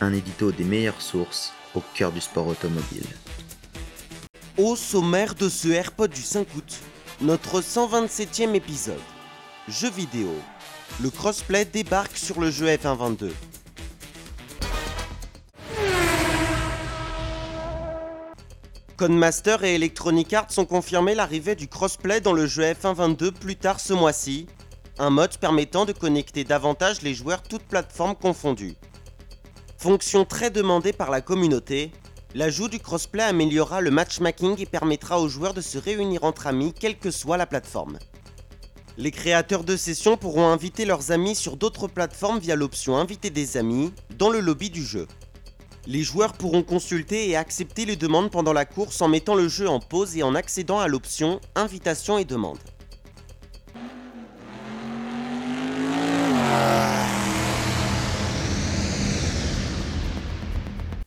Un édito des meilleures sources au cœur du sport automobile. Au sommaire de ce AirPod du 5 août, notre 127e épisode. Jeux vidéo. Le crossplay débarque sur le jeu F122. Codemaster et Electronic Arts ont confirmé l'arrivée du crossplay dans le jeu F122 plus tard ce mois-ci, un mode permettant de connecter davantage les joueurs toutes plateformes confondues. Fonction très demandée par la communauté, l'ajout du crossplay améliorera le matchmaking et permettra aux joueurs de se réunir entre amis quelle que soit la plateforme. Les créateurs de sessions pourront inviter leurs amis sur d'autres plateformes via l'option Inviter des amis dans le lobby du jeu. Les joueurs pourront consulter et accepter les demandes pendant la course en mettant le jeu en pause et en accédant à l'option Invitation et demande.